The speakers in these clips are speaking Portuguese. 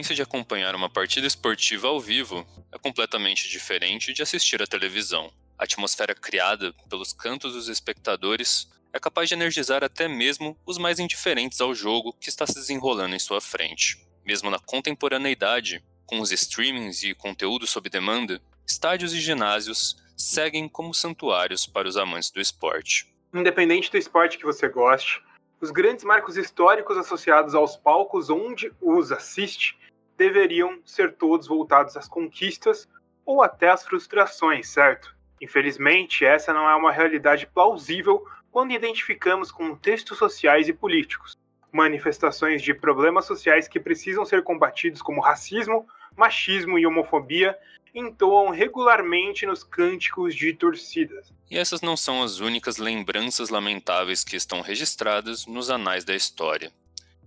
experiência de acompanhar uma partida esportiva ao vivo é completamente diferente de assistir à televisão. A atmosfera criada pelos cantos dos espectadores é capaz de energizar até mesmo os mais indiferentes ao jogo que está se desenrolando em sua frente. Mesmo na contemporaneidade, com os streamings e conteúdo sob demanda, estádios e ginásios seguem como santuários para os amantes do esporte. Independente do esporte que você goste, os grandes marcos históricos associados aos palcos onde os assiste deveriam ser todos voltados às conquistas ou até às frustrações, certo? Infelizmente, essa não é uma realidade plausível quando identificamos contextos sociais e políticos, manifestações de problemas sociais que precisam ser combatidos como racismo, machismo e homofobia entoam regularmente nos cânticos de torcidas. E essas não são as únicas lembranças lamentáveis que estão registradas nos anais da história.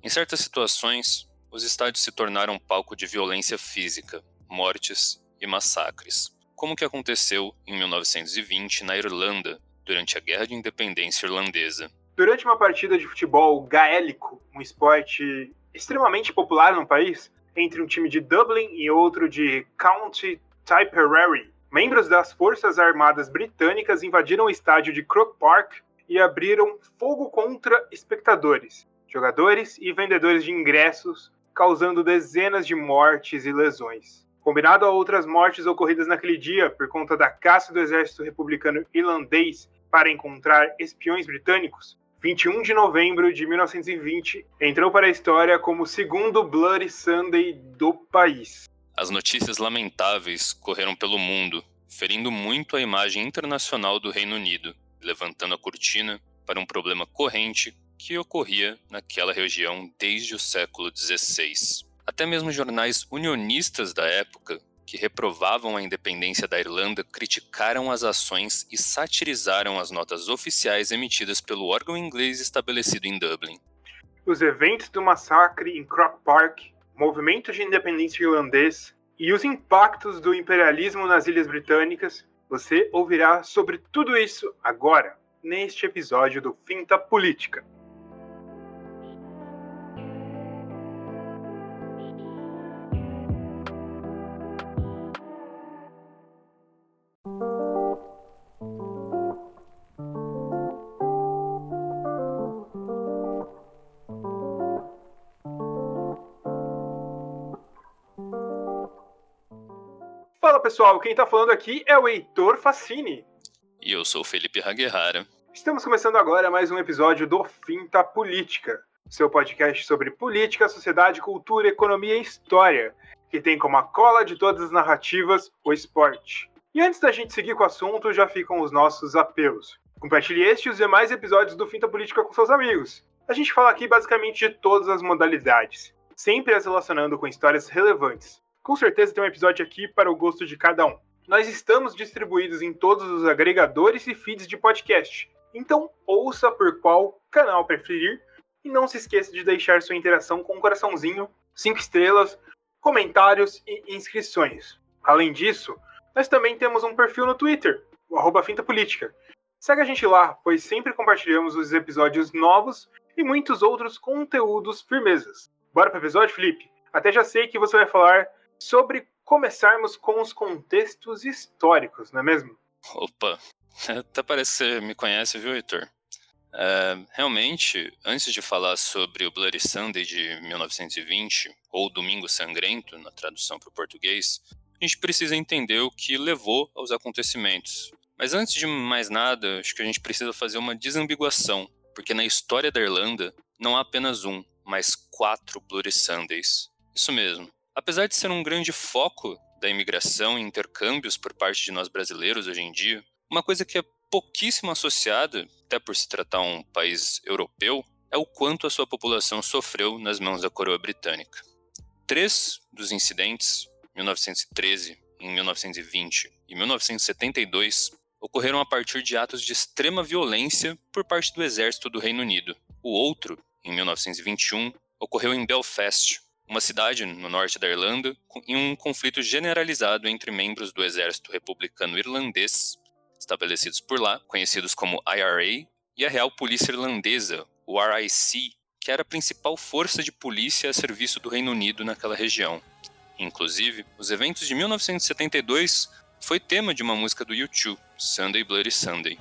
Em certas situações, os estádios se tornaram palco de violência física, mortes e massacres, como que aconteceu em 1920 na Irlanda, durante a Guerra de Independência Irlandesa. Durante uma partida de futebol gaélico, um esporte extremamente popular no país, entre um time de Dublin e outro de County Tipperary, membros das Forças Armadas Britânicas invadiram o estádio de Croke Park e abriram fogo contra espectadores, jogadores e vendedores de ingressos, causando dezenas de mortes e lesões. Combinado a outras mortes ocorridas naquele dia por conta da caça do exército republicano irlandês para encontrar espiões britânicos, 21 de novembro de 1920 entrou para a história como o segundo Bloody Sunday do país. As notícias lamentáveis correram pelo mundo, ferindo muito a imagem internacional do Reino Unido, levantando a cortina para um problema corrente que ocorria naquela região desde o século XVI. Até mesmo jornais unionistas da época, que reprovavam a independência da Irlanda, criticaram as ações e satirizaram as notas oficiais emitidas pelo órgão inglês estabelecido em Dublin. Os eventos do massacre em Croke Park, movimento de independência irlandês e os impactos do imperialismo nas Ilhas Britânicas, você ouvirá sobre tudo isso agora, neste episódio do Finta Política. Pessoal, quem está falando aqui é o Heitor Facini. E eu sou o Felipe Haguerrara. Estamos começando agora mais um episódio do Finta Política, seu podcast sobre política, sociedade, cultura, economia e história, que tem como a cola de todas as narrativas o esporte. E antes da gente seguir com o assunto, já ficam os nossos apelos. Compartilhe este e os demais episódios do Finta Política com seus amigos. A gente fala aqui basicamente de todas as modalidades, sempre as relacionando com histórias relevantes com certeza tem um episódio aqui para o gosto de cada um. Nós estamos distribuídos em todos os agregadores e feeds de podcast, então ouça por qual canal preferir e não se esqueça de deixar sua interação com um coraçãozinho, 5 estrelas, comentários e inscrições. Além disso, nós também temos um perfil no Twitter, o arroba Finta Política. Segue a gente lá, pois sempre compartilhamos os episódios novos e muitos outros conteúdos firmezas. Bora pro episódio, Felipe? Até já sei que você vai falar sobre começarmos com os contextos históricos, não é mesmo? Opa, até parece que você me conhece, viu, Heitor? É, realmente, antes de falar sobre o Bloody Sunday de 1920, ou Domingo Sangrento, na tradução para o português, a gente precisa entender o que levou aos acontecimentos. Mas antes de mais nada, acho que a gente precisa fazer uma desambiguação, porque na história da Irlanda não há apenas um, mas quatro Bloody Sundays. Isso mesmo, Apesar de ser um grande foco da imigração e intercâmbios por parte de nós brasileiros hoje em dia, uma coisa que é pouquíssimo associada, até por se tratar um país europeu, é o quanto a sua população sofreu nas mãos da coroa britânica. Três dos incidentes, 1913, em 1920 e 1972, ocorreram a partir de atos de extrema violência por parte do exército do Reino Unido. O outro, em 1921, ocorreu em Belfast, uma cidade no norte da Irlanda, em um conflito generalizado entre membros do exército republicano irlandês, estabelecidos por lá, conhecidos como IRA, e a Real Polícia Irlandesa, o RIC, que era a principal força de polícia a serviço do Reino Unido naquela região. Inclusive, os eventos de 1972 foi tema de uma música do U2, Sunday Bloody Sunday.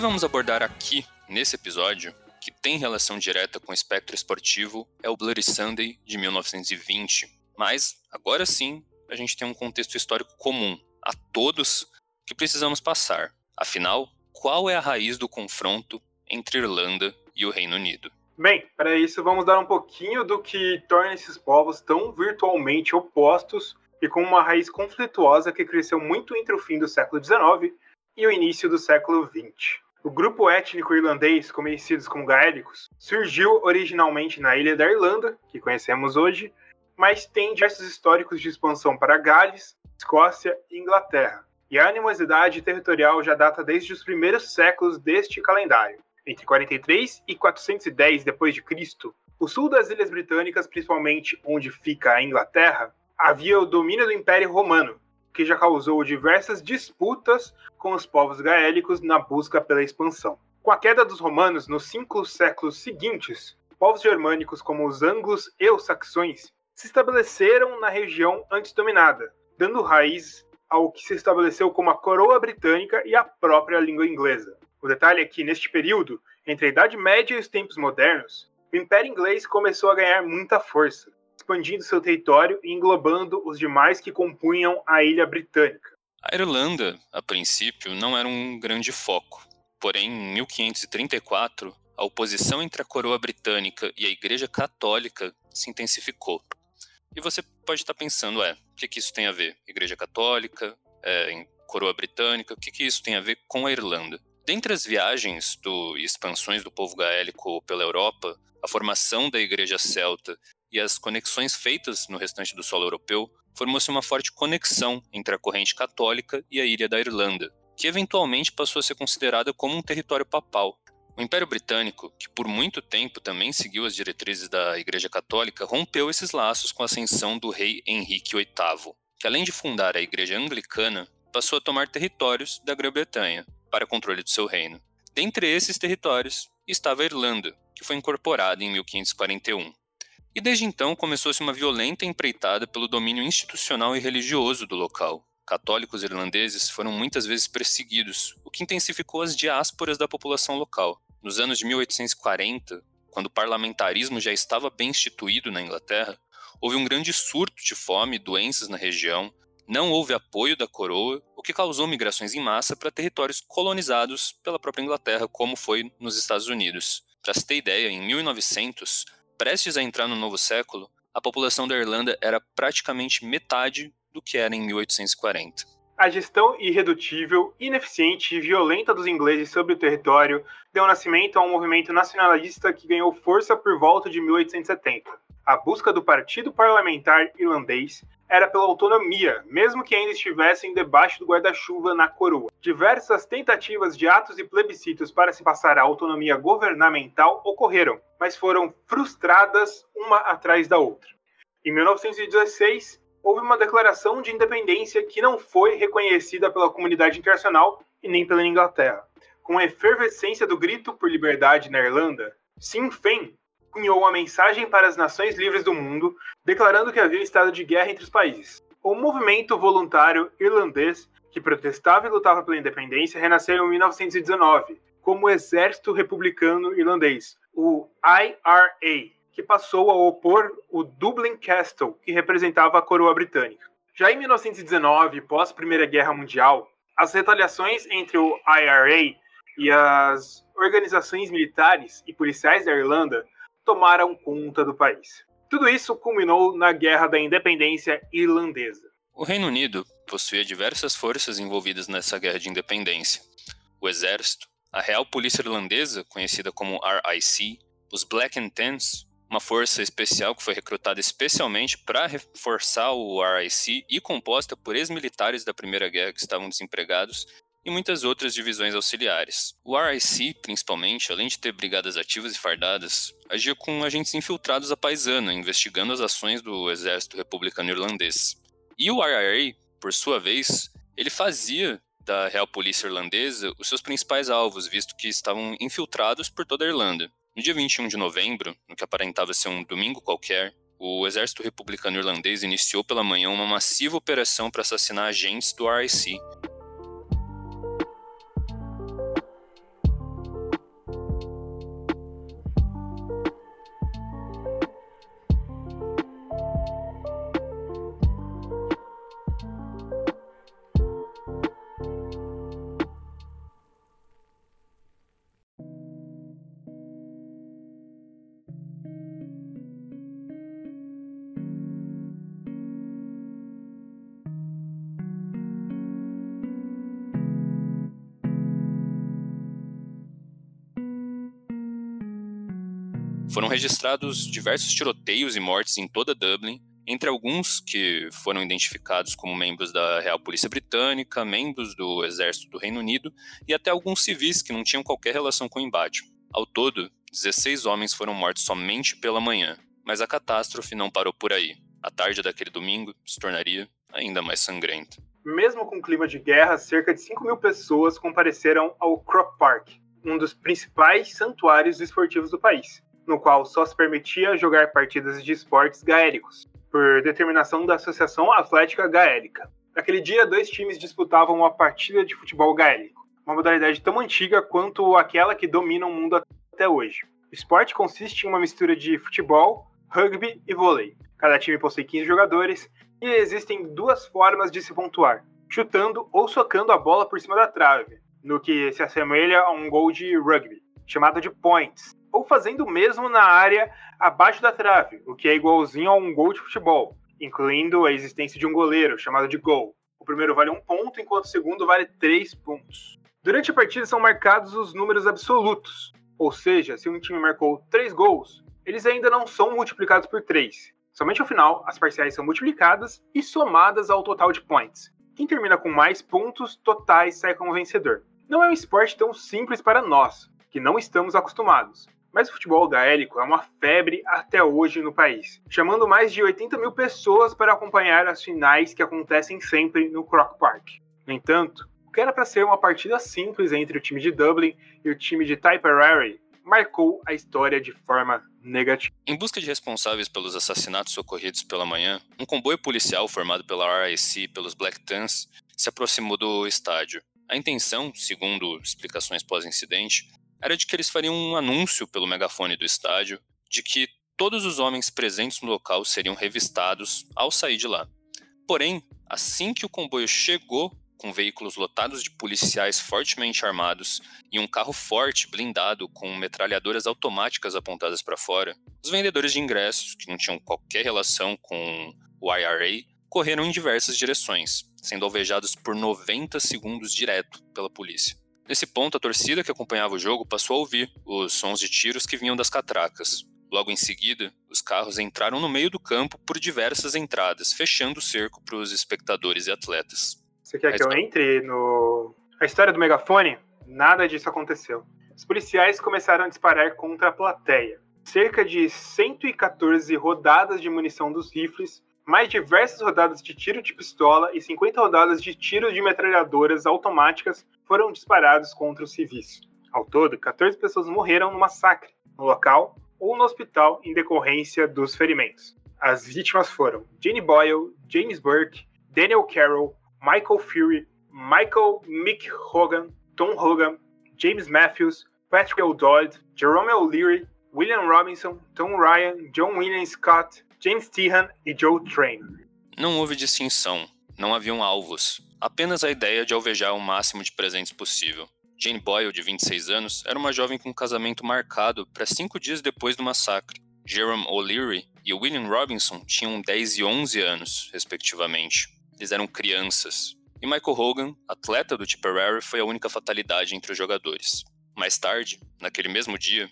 Que vamos abordar aqui, nesse episódio, que tem relação direta com o espectro esportivo, é o Bloody Sunday de 1920. Mas, agora sim, a gente tem um contexto histórico comum a todos que precisamos passar. Afinal, qual é a raiz do confronto entre Irlanda e o Reino Unido? Bem, para isso vamos dar um pouquinho do que torna esses povos tão virtualmente opostos e com uma raiz conflituosa que cresceu muito entre o fim do século XIX e o início do século XX. O grupo étnico irlandês, conhecidos como gaélicos, surgiu originalmente na ilha da Irlanda, que conhecemos hoje, mas tem diversos históricos de expansão para Gales, Escócia e Inglaterra. E a animosidade territorial já data desde os primeiros séculos deste calendário. Entre 43 e 410 d.C., o sul das Ilhas Britânicas, principalmente onde fica a Inglaterra, havia o domínio do Império Romano, que já causou diversas disputas com os povos gaélicos na busca pela expansão. Com a queda dos romanos nos cinco séculos seguintes, povos germânicos como os anglos e os saxões se estabeleceram na região antes dominada, dando raiz ao que se estabeleceu como a coroa britânica e a própria língua inglesa. O detalhe é que, neste período, entre a Idade Média e os tempos modernos, o Império Inglês começou a ganhar muita força, expandindo seu território e englobando os demais que compunham a ilha britânica. A Irlanda, a princípio, não era um grande foco. Porém, em 1534, a oposição entre a coroa britânica e a Igreja Católica se intensificou. E você pode estar pensando, é, o que, que isso tem a ver? Igreja Católica, é, coroa britânica, o que, que isso tem a ver com a Irlanda? Dentre as viagens do, e expansões do povo gaélico pela Europa, a formação da Igreja Celta e as conexões feitas no restante do solo europeu, formou-se uma forte conexão entre a corrente católica e a ilha da Irlanda, que eventualmente passou a ser considerada como um território papal. O Império Britânico, que por muito tempo também seguiu as diretrizes da Igreja Católica, rompeu esses laços com a ascensão do rei Henrique VIII, que além de fundar a Igreja Anglicana, passou a tomar territórios da Grã-Bretanha para controle do seu reino. Dentre esses territórios estava a Irlanda, que foi incorporada em 1541. E desde então começou-se uma violenta empreitada pelo domínio institucional e religioso do local. Católicos irlandeses foram muitas vezes perseguidos, o que intensificou as diásporas da população local. Nos anos de 1840, quando o parlamentarismo já estava bem instituído na Inglaterra, houve um grande surto de fome e doenças na região, não houve apoio da coroa, o que causou migrações em massa para territórios colonizados pela própria Inglaterra, como foi nos Estados Unidos. Para se ter ideia, em 1900, prestes a entrar no novo século, a população da Irlanda era praticamente metade do que era em 1840. A gestão irredutível, ineficiente e violenta dos ingleses sobre o território deu nascimento a um movimento nacionalista que ganhou força por volta de 1870. A busca do Partido Parlamentar Irlandês era pela autonomia, mesmo que ainda estivessem debaixo do guarda-chuva na coroa. Diversas tentativas de atos e plebiscitos para se passar a autonomia governamental ocorreram, mas foram frustradas uma atrás da outra. Em 1916, houve uma declaração de independência que não foi reconhecida pela comunidade internacional e nem pela Inglaterra. Com a efervescência do grito por liberdade na Irlanda, Sinn Féin cunhou uma mensagem para as nações livres do mundo, declarando que havia estado de guerra entre os países. O movimento voluntário irlandês, que protestava e lutava pela independência, renasceu em 1919 como o Exército Republicano Irlandês, o IRA, que passou a opor o Dublin Castle, que representava a coroa britânica. Já em 1919, pós Primeira Guerra Mundial, as retaliações entre o IRA e as organizações militares e policiais da Irlanda tomaram conta do país. Tudo isso culminou na Guerra da Independência Irlandesa. O Reino Unido possuía diversas forças envolvidas nessa guerra de independência. O exército, a Real Polícia Irlandesa, conhecida como RIC, os Black and Tans, uma força especial que foi recrutada especialmente para reforçar o RIC e composta por ex-militares da Primeira Guerra que estavam desempregados, e muitas outras divisões auxiliares. O RIC, principalmente, além de ter brigadas ativas e fardadas, agia com agentes infiltrados à paisana, investigando as ações do exército republicano irlandês. E o IRA, por sua vez, ele fazia da Real Polícia Irlandesa os seus principais alvos, visto que estavam infiltrados por toda a Irlanda. No dia 21 de novembro, no que aparentava ser um domingo qualquer, o exército republicano irlandês iniciou pela manhã uma massiva operação para assassinar agentes do RIC Foram registrados diversos tiroteios e mortes em toda Dublin, entre alguns que foram identificados como membros da Real Polícia Britânica, membros do Exército do Reino Unido e até alguns civis que não tinham qualquer relação com o embate. Ao todo, 16 homens foram mortos somente pela manhã, mas a catástrofe não parou por aí. A tarde daquele domingo se tornaria ainda mais sangrenta. Mesmo com clima de guerra, cerca de 5 mil pessoas compareceram ao Croke Park, um dos principais santuários esportivos do país no qual só se permitia jogar partidas de esportes gaélicos, por determinação da Associação Atlética Gaélica. Naquele dia, dois times disputavam uma partida de futebol gaélico, uma modalidade tão antiga quanto aquela que domina o mundo até hoje. O esporte consiste em uma mistura de futebol, rugby e vôlei. Cada time possui 15 jogadores e existem duas formas de se pontuar: chutando ou socando a bola por cima da trave, no que se assemelha a um gol de rugby, chamado de points, ou fazendo o mesmo na área abaixo da trave, o que é igualzinho a um gol de futebol, incluindo a existência de um goleiro, chamado de gol. O primeiro vale um ponto, enquanto o segundo vale três pontos. Durante a partida são marcados os números absolutos, ou seja, se um time marcou três gols, eles ainda não são multiplicados por três. Somente ao final, as parciais são multiplicadas e somadas ao total de points. Quem termina com mais pontos totais sai como vencedor. Não é um esporte tão simples para nós, que não estamos acostumados. Mas o futebol gaélico é uma febre até hoje no país, chamando mais de 80 mil pessoas para acompanhar as finais que acontecem sempre no Croc Park. No entanto, o que era para ser uma partida simples entre o time de Dublin e o time de Tipperary marcou a história de forma negativa. Em busca de responsáveis pelos assassinatos ocorridos pela manhã, um comboio policial formado pela RIC e pelos Black Tans se aproximou do estádio. A intenção, segundo explicações pós-incidente, era de que eles fariam um anúncio pelo megafone do estádio de que todos os homens presentes no local seriam revistados ao sair de lá. Porém, assim que o comboio chegou com veículos lotados de policiais fortemente armados e um carro forte blindado com metralhadoras automáticas apontadas para fora, os vendedores de ingressos, que não tinham qualquer relação com o IRA, correram em diversas direções, sendo alvejados por 90 segundos direto pela polícia. Nesse ponto, a torcida que acompanhava o jogo passou a ouvir os sons de tiros que vinham das catracas. Logo em seguida, os carros entraram no meio do campo por diversas entradas, fechando o cerco para os espectadores e atletas. Você quer que eu entre no. A história do megafone? Nada disso aconteceu. Os policiais começaram a disparar contra a plateia. Cerca de 114 rodadas de munição dos rifles, mais diversas rodadas de tiro de pistola e 50 rodadas de tiro de metralhadoras automáticas foram disparados contra os civis. Ao todo, 14 pessoas morreram no massacre, no local ou no hospital em decorrência dos ferimentos. As vítimas foram Jenny Boyle, James Burke, Daniel Carroll, Michael Fury, Michael Mick Hogan, Tom Hogan, James Matthews, Patrick O'Dodd, Jerome O'Leary, William Robinson, Tom Ryan, John William Scott, James Tehan e Joe Traynor. Não houve distinção, não haviam alvos, apenas a ideia de alvejar o máximo de presentes possível. Jane Boyle, de 26 anos, era uma jovem com um casamento marcado para cinco dias depois do massacre. Jerome O'Leary e William Robinson tinham 10 e 11 anos, respectivamente. eles eram crianças. E Michael Hogan, atleta do Tipperary, foi a única fatalidade entre os jogadores. Mais tarde, naquele mesmo dia,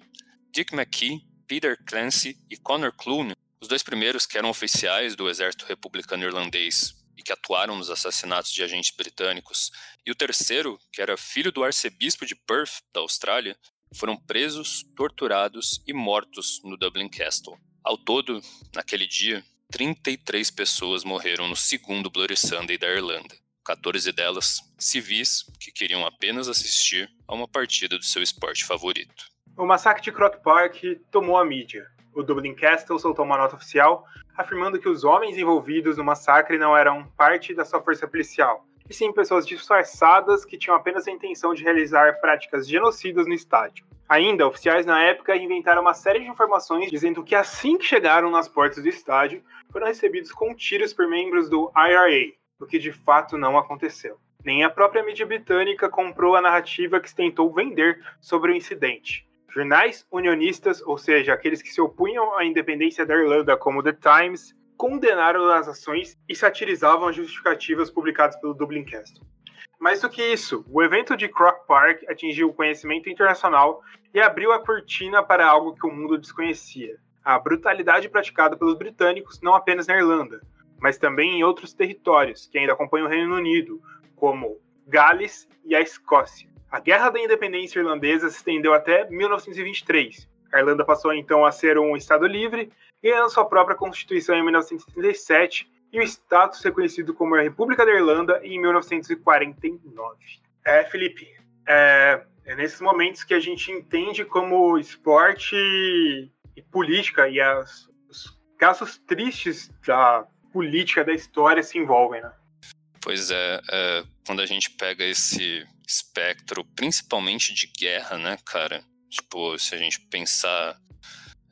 Dick McKee, Peter Clancy e Connor Clune, os dois primeiros que eram oficiais do exército republicano irlandês e que atuaram nos assassinatos de agentes britânicos, e o terceiro, que era filho do arcebispo de Perth, da Austrália, foram presos, torturados e mortos no Dublin Castle. Ao todo, naquele dia, 33 pessoas morreram no segundo Bloody Sunday da Irlanda. 14 delas civis que queriam apenas assistir a uma partida do seu esporte favorito. O massacre de Croke Park tomou a mídia. O Dublin Castle soltou uma nota oficial afirmando que os homens envolvidos no massacre não eram parte da sua força policial, e sim pessoas disfarçadas que tinham apenas a intenção de realizar práticas genocidas no estádio. Ainda, oficiais na época inventaram uma série de informações dizendo que assim que chegaram nas portas do estádio, foram recebidos com tiros por membros do IRA, o que de fato não aconteceu. Nem a própria mídia britânica comprou a narrativa que se tentou vender sobre o incidente. Jornais unionistas, ou seja, aqueles que se opunham à independência da Irlanda, como The Times, condenaram as ações e satirizavam as justificativas publicadas pelo Dublin Castle. Mais do que isso, o evento de Croke Park atingiu o conhecimento internacional e abriu a cortina para algo que o mundo desconhecia: a brutalidade praticada pelos britânicos não apenas na Irlanda, mas também em outros territórios que ainda acompanham o Reino Unido, como Gales e a Escócia. A Guerra da Independência Irlandesa se estendeu até 1923. A Irlanda passou então a ser um Estado livre, ganhando sua própria Constituição em 1937 e o status reconhecido como a República da Irlanda em 1949. É, Felipe, é, é nesses momentos que a gente entende como esporte e política e as, os casos tristes da política da história se envolvem, né? Pois é, é, quando a gente pega esse espectro, principalmente de guerra, né, cara? Tipo, se a gente pensar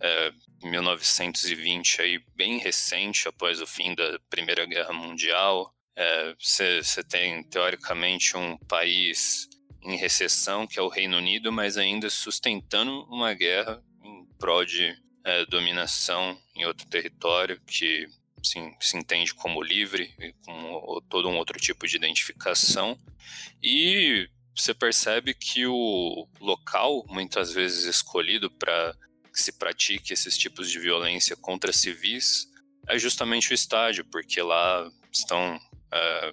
é, 1920 aí, bem recente, após o fim da Primeira Guerra Mundial, você é, tem, teoricamente, um país em recessão, que é o Reino Unido, mas ainda sustentando uma guerra em prol de é, dominação em outro território, que assim, se entende como livre, com todo um outro tipo de identificação. E você percebe que o local, muitas vezes escolhido para que se pratique esses tipos de violência contra civis, é justamente o estádio, porque lá estão. É,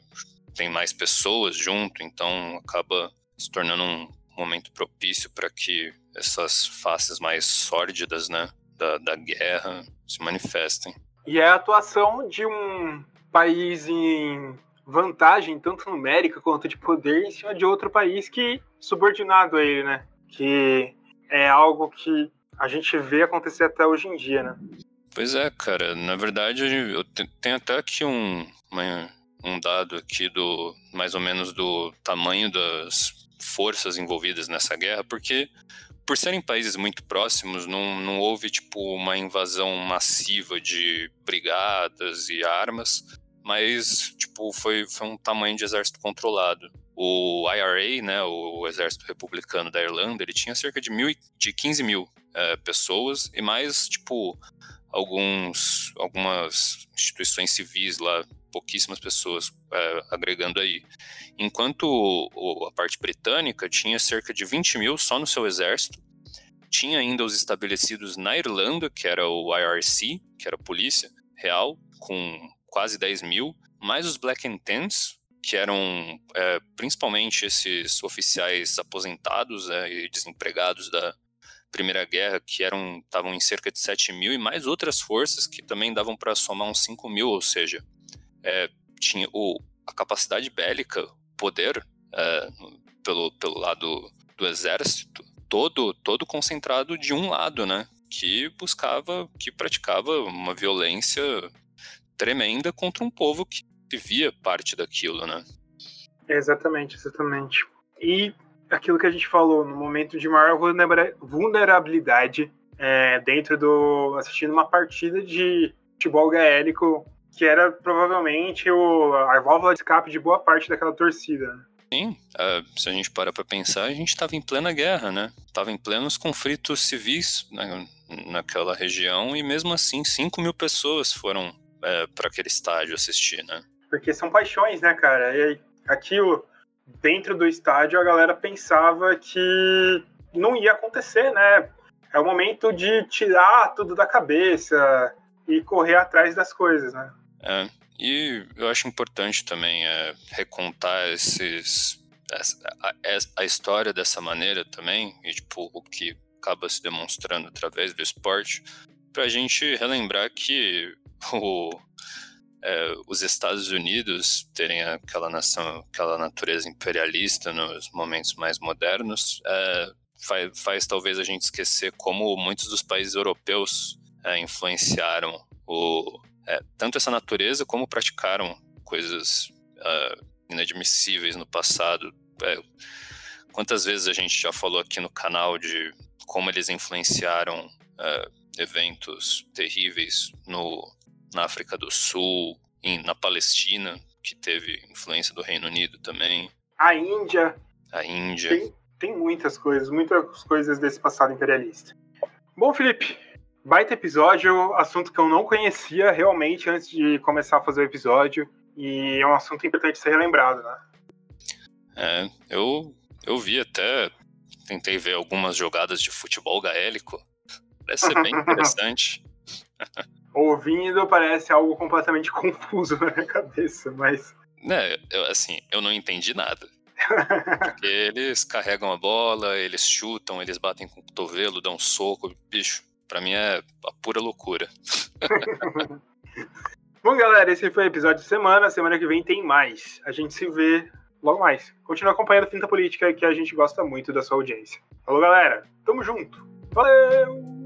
tem mais pessoas junto, então acaba se tornando um momento propício para que essas faces mais sórdidas né, da, da guerra se manifestem. E é a atuação de um país em vantagem, tanto numérica quanto de poder, em cima de outro país que subordinado a ele, né? Que é algo que a gente vê acontecer até hoje em dia, né? Pois é, cara. Na verdade, eu tenho até aqui um, um dado aqui do mais ou menos do tamanho das forças envolvidas nessa guerra, porque por serem países muito próximos, não, não houve tipo uma invasão massiva de brigadas e armas, mas tipo foi, foi um tamanho de exército controlado. O IRA, né, o Exército Republicano da Irlanda, ele tinha cerca de, mil, de 15 mil é, pessoas e mais tipo alguns algumas instituições civis lá pouquíssimas pessoas é, agregando aí. Enquanto o, a parte britânica tinha cerca de 20 mil só no seu exército, tinha ainda os estabelecidos na Irlanda, que era o IRC, que era a polícia real, com quase 10 mil, mais os Black and Tans, que eram é, principalmente esses oficiais aposentados é, e desempregados da Primeira Guerra, que eram estavam em cerca de 7 mil, e mais outras forças que também davam para somar uns 5 mil, ou seja, é, tinha o, a capacidade bélica, poder é, pelo, pelo lado do exército, todo, todo concentrado de um lado, né? Que buscava, que praticava uma violência tremenda contra um povo que via parte daquilo, né? Exatamente, exatamente. E aquilo que a gente falou, no momento de maior vulnerabilidade é, dentro do. assistindo uma partida de futebol gaélico que era provavelmente o, a válvula de escape de boa parte daquela torcida. Né? Sim, uh, se a gente parar para pensar, a gente estava em plena guerra, né? Estava em plenos conflitos civis né, naquela região e mesmo assim 5 mil pessoas foram é, para aquele estádio assistir, né? Porque são paixões, né, cara? E aquilo, dentro do estádio, a galera pensava que não ia acontecer, né? É o momento de tirar tudo da cabeça e correr atrás das coisas, né? É, e eu acho importante também é, recontar esses, a, a, a, história dessa maneira também, e tipo, o que acaba se demonstrando através do esporte, para a gente relembrar que o, é, os Estados Unidos terem aquela nação, aquela natureza imperialista nos momentos mais modernos, é, faz, faz, talvez a gente esquecer como muitos dos países europeus é, influenciaram o, é, tanto essa natureza como praticaram coisas uh, inadmissíveis no passado. É, quantas vezes a gente já falou aqui no canal de como eles influenciaram eventos terríveis no, na África do Sul, em, na Palestina, que teve influência do Reino Unido também. A Índia. A Índia. Tem, tem muitas coisas, muitas coisas desse passado imperialista. Bom, Felipe, baita episódio, assunto que eu não conhecia realmente antes de começar a fazer o episódio. E é um assunto importante ser relembrado, né? É, eu, eu vi até, tentei ver algumas jogadas de futebol gaélico. Parece ser bem interessante. Ouvindo parece algo completamente confuso na minha cabeça, mas. É, eu, assim, eu não entendi nada. Porque eles carregam a bola, eles chutam, eles batem com o cotovelo, dão um soco, bicho Pra mim é a pura loucura. Bom, galera, esse foi o episódio de semana. Semana que vem tem mais. A gente se vê logo mais. Continua acompanhando a Finta Política, que a gente gosta muito da sua audiência. Falou, galera. Tamo junto. Valeu!